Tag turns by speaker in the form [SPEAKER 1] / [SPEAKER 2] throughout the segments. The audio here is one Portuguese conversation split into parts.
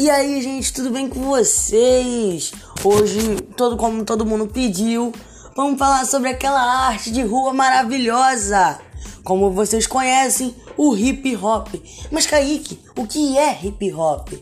[SPEAKER 1] E aí, gente, tudo bem com vocês? Hoje, todo como todo mundo pediu, vamos falar sobre aquela arte de rua maravilhosa. Como vocês conhecem, o hip hop. Mas Kaique, o que é hip hop?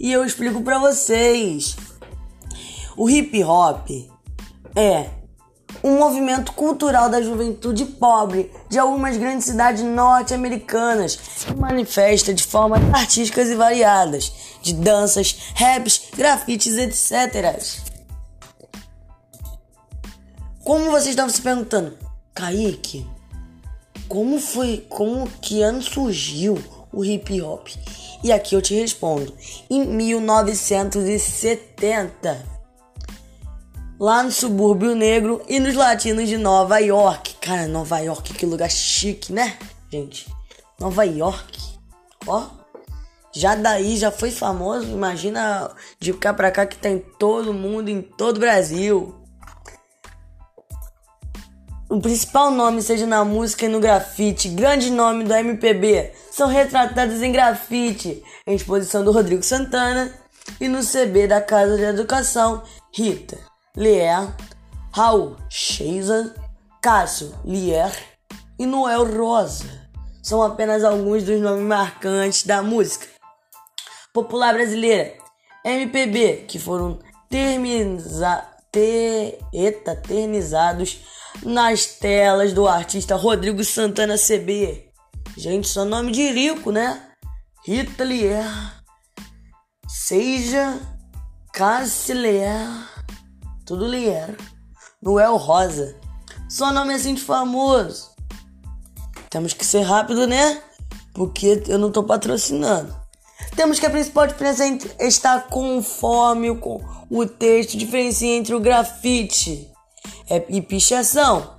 [SPEAKER 1] E eu explico para vocês. O hip hop é um movimento cultural da juventude pobre de algumas grandes cidades norte-americanas que manifesta de formas artísticas e variadas, de danças, raps, grafites, etc. Como vocês estavam se perguntando, Kaique, como foi, como que ano surgiu o hip hop? E aqui eu te respondo, em 1970 lá no subúrbio negro e nos latinos de Nova York. Cara, Nova York, que lugar chique, né, gente? Nova York, ó. Já daí já foi famoso, imagina de cá pra cá que tem todo mundo em todo o Brasil. O principal nome, seja na música e no grafite, grande nome do MPB, são retratados em grafite, em exposição do Rodrigo Santana e no CB da Casa de Educação Rita. Lier, Raul Sheisa, Cássio Lier e Noel Rosa são apenas alguns dos nomes marcantes da música popular brasileira MPB que foram termiza, eternizados nas telas do artista Rodrigo Santana CB. Gente, só nome de rico, né? Rita Lier, Seja Cassiler tudo Lier, Noel Rosa. Só nome assim de famoso. Temos que ser rápido, né? Porque eu não tô patrocinando. Temos que a principal diferença está conforme com o texto diferencia entre o grafite e pichação.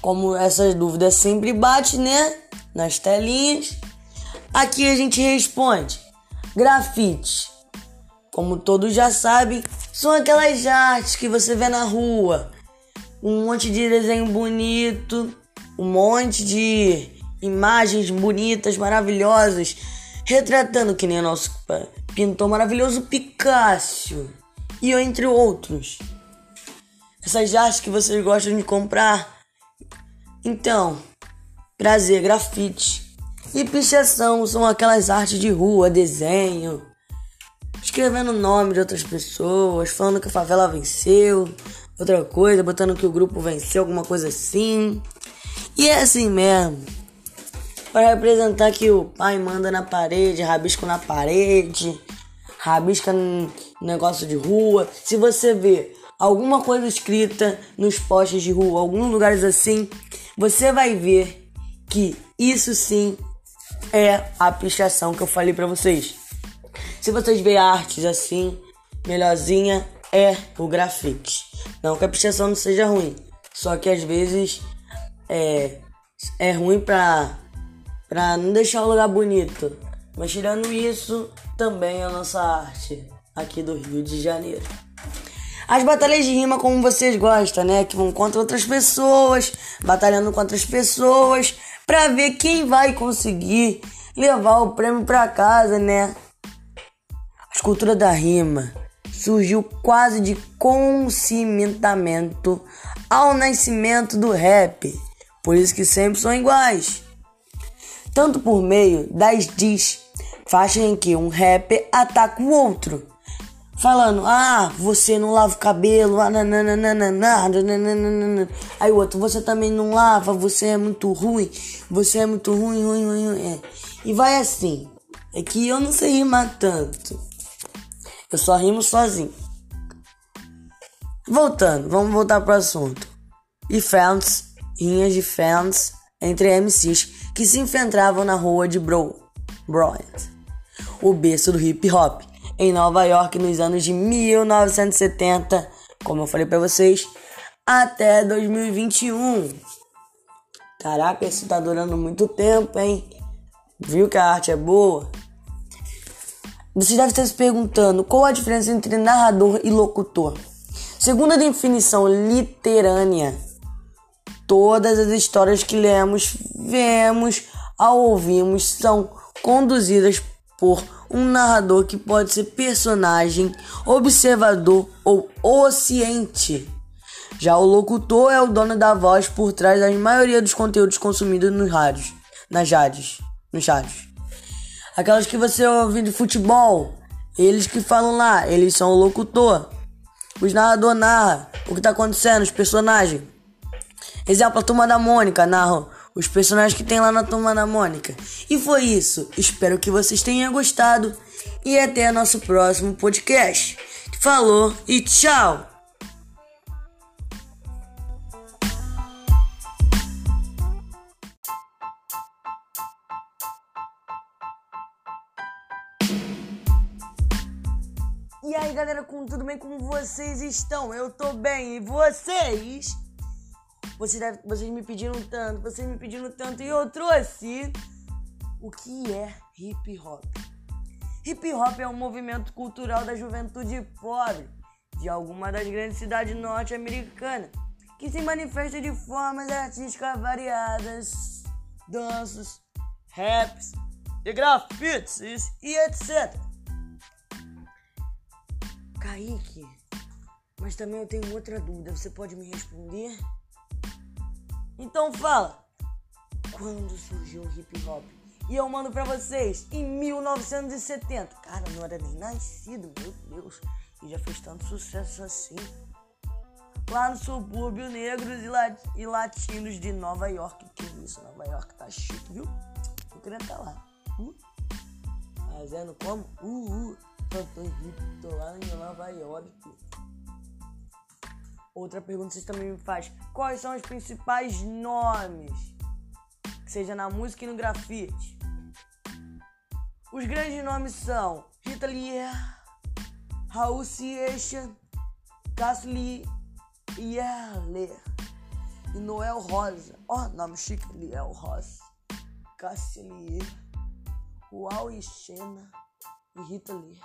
[SPEAKER 1] Como essas dúvidas sempre bate, né? Nas telinhas. Aqui a gente responde: grafite. Como todos já sabem, são aquelas artes que você vê na rua. Um monte de desenho bonito, um monte de imagens bonitas, maravilhosas, retratando que nem o nosso pintor maravilhoso Picasso e entre outros. Essas artes que vocês gostam de comprar. Então, prazer, grafite e pichação são aquelas artes de rua, desenho, escrevendo o nome de outras pessoas, falando que a favela venceu, outra coisa, botando que o grupo venceu, alguma coisa assim. E é assim mesmo. Para representar que o pai manda na parede, rabisco na parede, rabisca no negócio de rua. Se você vê alguma coisa escrita nos postes de rua, alguns lugares assim, você vai ver que isso sim é a pichação que eu falei para vocês. Se vocês verem artes assim, melhorzinha é o grafite. Não que a pichação não seja ruim, só que às vezes é, é ruim pra, pra não deixar o lugar bonito. Mas tirando isso, também é a nossa arte aqui do Rio de Janeiro. As batalhas de rima, como vocês gostam, né? Que vão contra outras pessoas, batalhando com outras pessoas, pra ver quem vai conseguir levar o prêmio pra casa, né? A cultura da rima surgiu quase de consimentamento ao nascimento do rap, por isso que sempre são iguais. Tanto por meio das diz, faixas em que um rapper ataca o outro, falando: Ah, você não lava o cabelo, ah, aí o outro: Você também não lava, você é muito ruim, você é muito ruim, ruim, ruim. ruim. É. E vai assim. É que eu não sei rimar tanto. Eu só rimo sozinho. Voltando, vamos voltar pro assunto. E fans, rinhas de fans entre MCs que se enfrentavam na rua de Bro, Bryant, o berço do hip hop, em Nova York nos anos de 1970, como eu falei para vocês, até 2021. Caraca, isso tá durando muito tempo, hein? Viu que a arte é boa? Você deve estar se perguntando qual a diferença entre narrador e locutor. Segundo a definição literânea, todas as histórias que lemos, vemos ou ouvimos são conduzidas por um narrador que pode ser personagem, observador ou oceante. Já o locutor é o dono da voz por trás da maioria dos conteúdos consumidos nos rádios, nas rádios, nos rádios. Aquelas que você ouve de futebol, eles que falam lá, eles são o locutor. Os narrador narra o que tá acontecendo, os personagens. Exemplo, a turma da Mônica narra os personagens que tem lá na turma da Mônica. E foi isso. Espero que vocês tenham gostado. E até nosso próximo podcast. Falou e tchau! E aí galera, com tudo bem? Como vocês estão? Eu tô bem, e vocês? Vocês, deve, vocês me pediram tanto, vocês me pediram tanto, e eu trouxe o que é hip hop. Hip hop é um movimento cultural da juventude pobre de alguma das grandes cidades norte-americanas, que se manifesta de formas artísticas variadas, danças, raps, grafites e etc. Kaique, mas também eu tenho outra dúvida, você pode me responder? Então fala, quando surgiu o hip hop? E eu mando pra vocês em 1970. Cara, não era nem nascido, meu Deus. E já fez tanto sucesso assim. Lá no subúrbio negros e, lat e latinos de Nova York. Que isso, Nova York tá chique, viu? Eu queria estar tá lá. Hum? Fazendo como? Uh, uh. Hip, tô lá em Nova York. Outra pergunta que vocês também me fazem. Quais são os principais nomes? Que seja na música e no grafite. Os grandes nomes são Rita Lee, Raul Seixas, Cassius Yerler e Noel Rosa. Ó, oh, nome chique, Liel Rosa. Cassius Uau e Xena e Rita Lee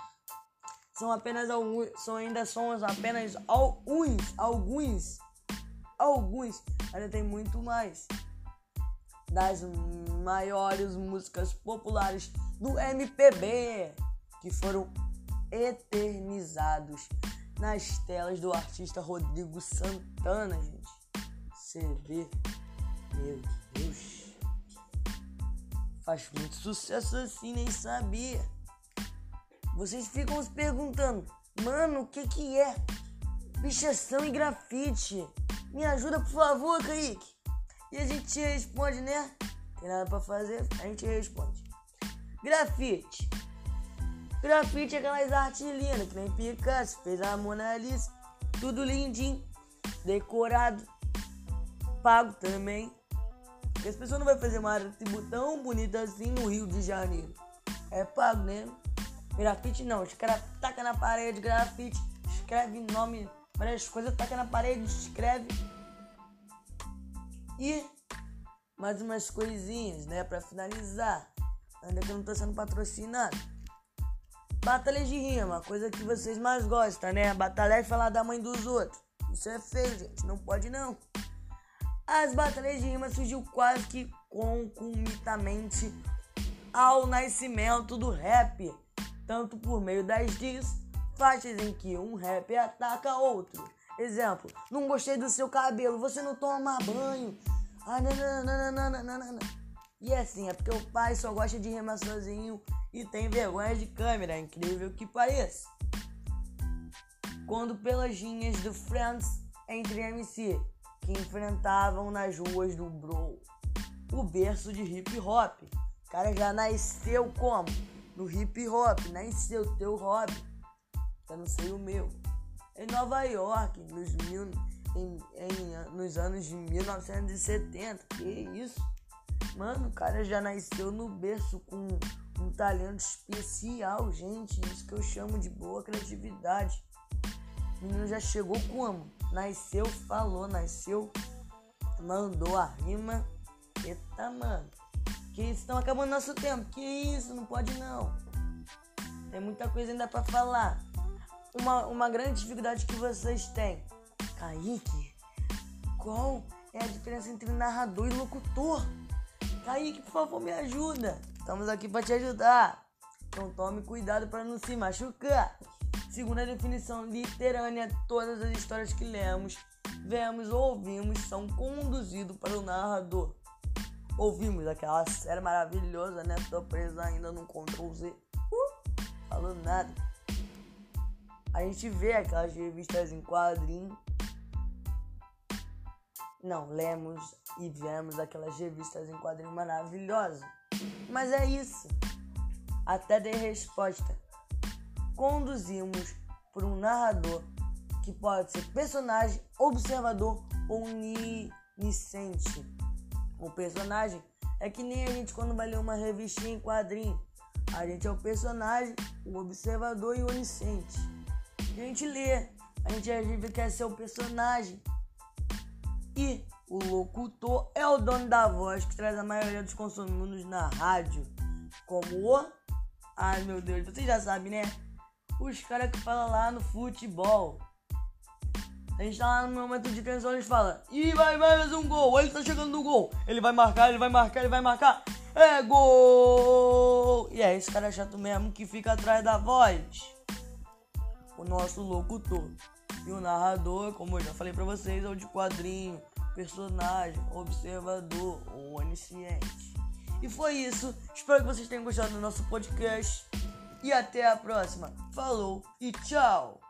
[SPEAKER 1] são apenas alguns, são ainda somos apenas alguns, alguns, alguns, ainda tem muito mais. Das maiores músicas populares do MPB que foram eternizados nas telas do artista Rodrigo Santana, gente. Vê, meu Deus, faz muito sucesso assim, nem sabia. Vocês ficam se perguntando, mano, o que que é pichação e grafite? Me ajuda, por favor, Kaique. E a gente responde, né? Tem nada pra fazer? A gente responde. Grafite. Grafite é aquelas artes lindas, que nem Picasso fez a Mona Lisa. Tudo lindinho, decorado, pago também. Porque as pessoas não vão fazer uma arte tão bonita assim no Rio de Janeiro. É pago, né? Grafite não, os caras taca na parede, grafite, escreve nome, várias coisas, taca na parede, escreve. E mais umas coisinhas, né, pra finalizar. Ainda que eu não tô sendo patrocinado. Batalhas de rima, coisa que vocês mais gostam, né? Batalhar e falar da mãe dos outros. Isso é feio, gente, não pode não. As batalhas de rima surgiu quase que concomitantemente ao nascimento do rap tanto por meio das diss, faixas em que um rap ataca outro. Exemplo, não gostei do seu cabelo, você não toma banho. Ah, nananana. E assim, é porque o pai só gosta de rimar sozinho e tem vergonha de câmera, incrível que pareça. Quando pelas linhas do Friends entre MC que enfrentavam nas ruas do Bro, o berço de hip hop. O cara já nasceu como? No hip hop, nem teu hobby. Eu não sei o meu. Em Nova York, nos, mil, em, em, nos anos de 1970. Que isso? Mano, o cara já nasceu no berço com um talento especial, gente. Isso que eu chamo de boa criatividade. O menino já chegou como? Nasceu, falou, nasceu, mandou a rima. Eita, mano. Que estão acabando nosso tempo. Que isso, não pode não. Tem muita coisa ainda para falar. Uma, uma grande dificuldade que vocês têm. Kaique, qual é a diferença entre narrador e locutor? Kaique, por favor, me ajuda. Estamos aqui para te ajudar. Então tome cuidado para não se machucar. Segundo a definição literânea, todas as histórias que lemos, vemos ou ouvimos são conduzidos para o narrador. Ouvimos aquela série maravilhosa, né? Tô preso ainda no Ctrl Z. Uh, falando nada. A gente vê aquelas revistas em quadrinho. Não, lemos e vemos aquelas revistas em quadrinho maravilhosas. Mas é isso. Até dei resposta. Conduzimos por um narrador que pode ser personagem, observador ou onisciente. O personagem é que nem a gente quando vai ler uma revistinha em quadrinho. A gente é o personagem, o observador e o onisciente. A gente lê, a gente às vezes quer ser o personagem. E o locutor é o dono da voz que traz a maioria dos consumidos na rádio. Como o. Ai meu Deus, vocês já sabem, né? Os caras que falam lá no futebol. A gente tá lá no momento de tensão, eles falam, e vai, vai mais um gol, ele tá chegando no gol, ele vai marcar, ele vai marcar, ele vai marcar, é gol! E é esse cara chato mesmo que fica atrás da voz. O nosso locutor. E o narrador, como eu já falei pra vocês, é o de quadrinho, personagem, observador ou onisciente. E foi isso. Espero que vocês tenham gostado do nosso podcast. E até a próxima. Falou e tchau!